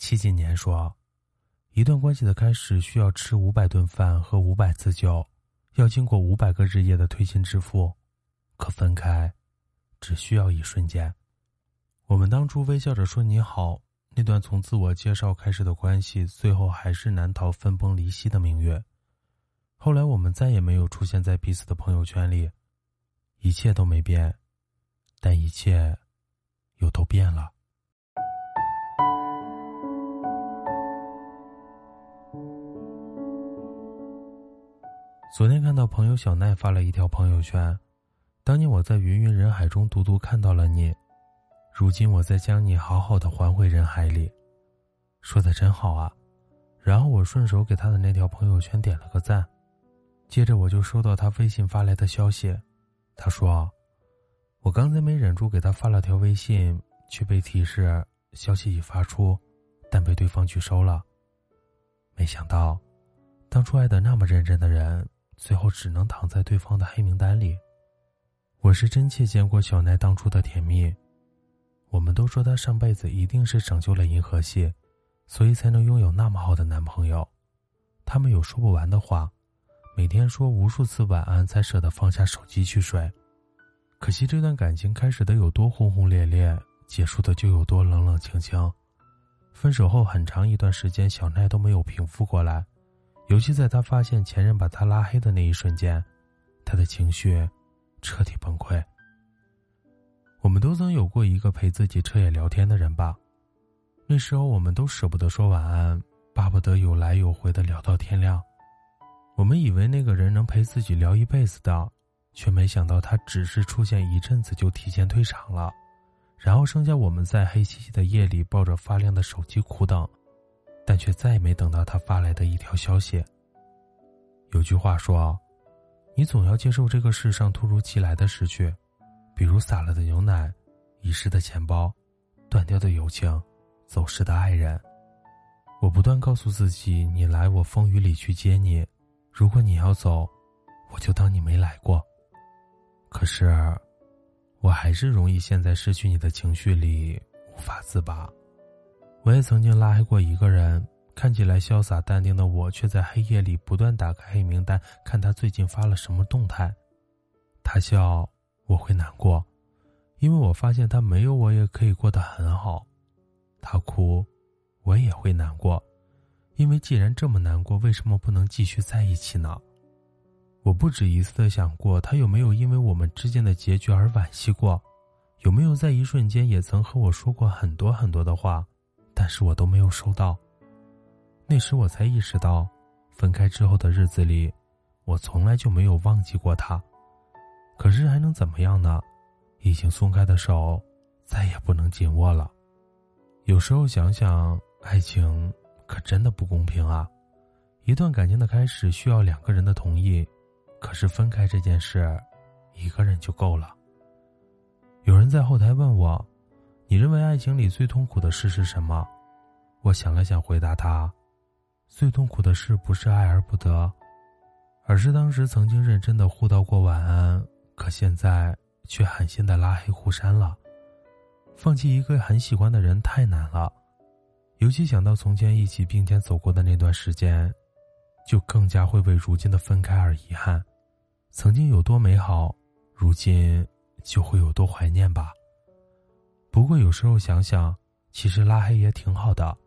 戚锦年说：“一段关系的开始需要吃五百顿饭和五百次酒，要经过五百个日夜的推心置腹，可分开，只需要一瞬间。”我们当初微笑着说你好，那段从自我介绍开始的关系，最后还是难逃分崩离析的命运。后来我们再也没有出现在彼此的朋友圈里，一切都没变，但一切又都变了。昨天看到朋友小奈发了一条朋友圈：“当年我在芸芸人海中独独看到了你，如今我再将你好好的还回人海里。”说的真好啊！然后我顺手给他的那条朋友圈点了个赞。接着我就收到他微信发来的消息，他说：“我刚才没忍住给他发了条微信，却被提示消息已发出，但被对方拒收了。没想到，当初爱的那么认真的人，最后只能躺在对方的黑名单里。我是真切见过小奈当初的甜蜜，我们都说她上辈子一定是拯救了银河系，所以才能拥有那么好的男朋友。他们有说不完的话。”每天说无数次晚安，才舍得放下手机去睡。可惜这段感情开始的有多轰轰烈烈，结束的就有多冷冷清清。分手后很长一段时间，小奈都没有平复过来，尤其在他发现前任把他拉黑的那一瞬间，他的情绪彻底崩溃。我们都曾有过一个陪自己彻夜聊天的人吧？那时候我们都舍不得说晚安，巴不得有来有回的聊到天亮。我们以为那个人能陪自己聊一辈子的，却没想到他只是出现一阵子就提前退场了，然后剩下我们在黑漆漆的夜里抱着发亮的手机苦等，但却再也没等到他发来的一条消息。有句话说：“你总要接受这个世上突如其来的失去，比如洒了的牛奶、遗失的钱包、断掉的友情、走失的爱人。”我不断告诉自己：“你来，我风雨里去接你。”如果你要走，我就当你没来过。可是，我还是容易陷在失去你的情绪里无法自拔。我也曾经拉黑过一个人，看起来潇洒淡定的我，却在黑夜里不断打开黑名单，看他最近发了什么动态。他笑，我会难过，因为我发现他没有我也可以过得很好。他哭，我也会难过。因为既然这么难过，为什么不能继续在一起呢？我不止一次的想过，他有没有因为我们之间的结局而惋惜过？有没有在一瞬间也曾和我说过很多很多的话？但是我都没有收到。那时我才意识到，分开之后的日子里，我从来就没有忘记过他。可是还能怎么样呢？已经松开的手，再也不能紧握了。有时候想想，爱情。可真的不公平啊！一段感情的开始需要两个人的同意，可是分开这件事，一个人就够了。有人在后台问我：“你认为爱情里最痛苦的事是什么？”我想了想，回答他：“最痛苦的事不是爱而不得，而是当时曾经认真的互道过晚安，可现在却狠心的拉黑互删了。放弃一个很喜欢的人太难了。”尤其想到从前一起并肩走过的那段时间，就更加会为如今的分开而遗憾。曾经有多美好，如今就会有多怀念吧。不过有时候想想，其实拉黑也挺好的，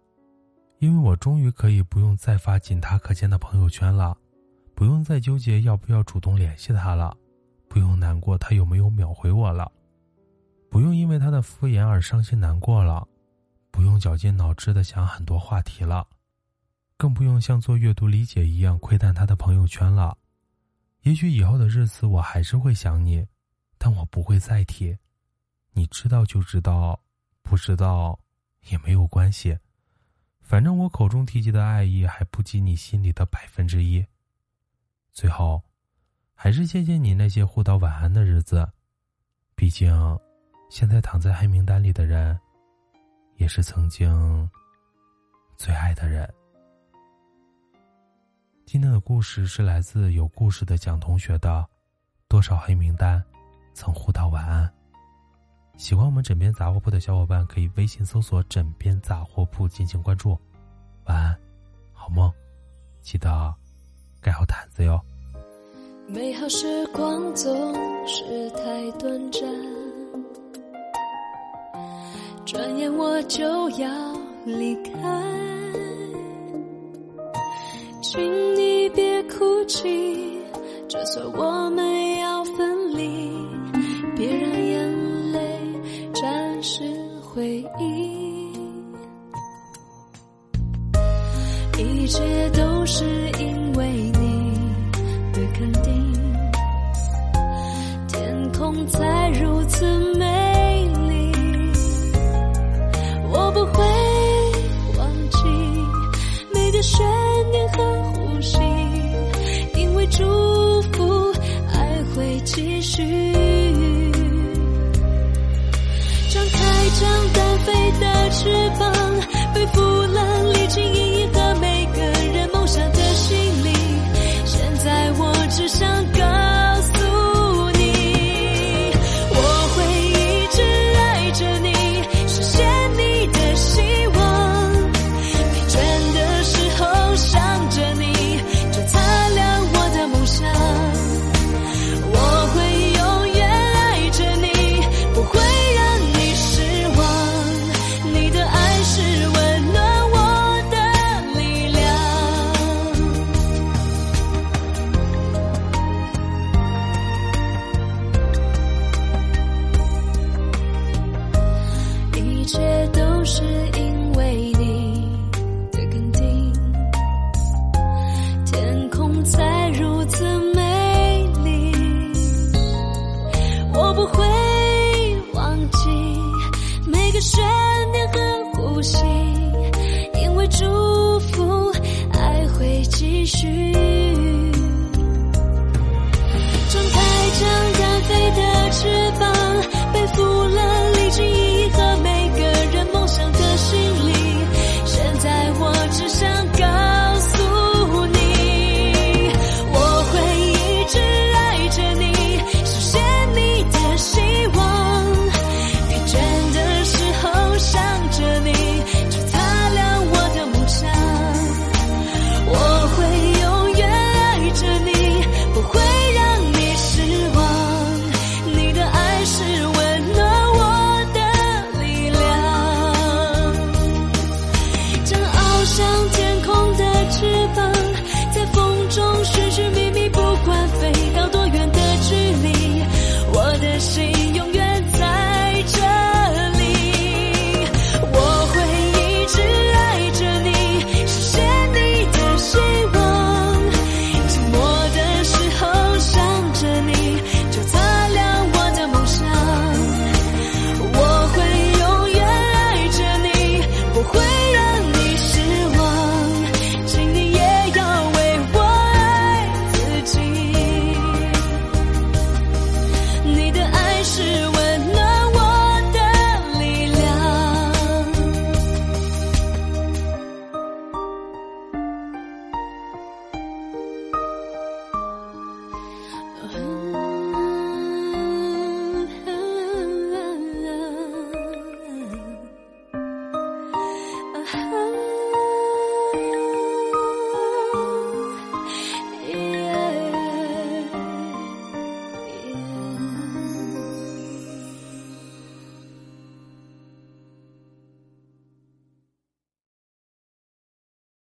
因为我终于可以不用再发仅他可见的朋友圈了，不用再纠结要不要主动联系他了，不用难过他有没有秒回我了，不用因为他的敷衍而伤心难过了。不用绞尽脑汁的想很多话题了，更不用像做阅读理解一样窥探他的朋友圈了。也许以后的日子我还是会想你，但我不会再提。你知道就知道，不知道也没有关系。反正我口中提及的爱意还不及你心里的百分之一。最后，还是谢谢你那些互道晚安的日子。毕竟，现在躺在黑名单里的人。也是曾经最爱的人。今天的故事是来自有故事的蒋同学的。多少黑名单，曾互道晚安。喜欢我们枕边杂货铺的小伙伴，可以微信搜索“枕边杂货铺”。进行关注。晚安，好梦，记得盖好毯子哟。美好时光总是太短暂，转眼我就要离开，请你别哭泣，就算我们要分离，别让眼回忆一切都是因为你的肯定天空才如此美丽我不会忘记每个旋律和呼吸因为祝福爱会继续心。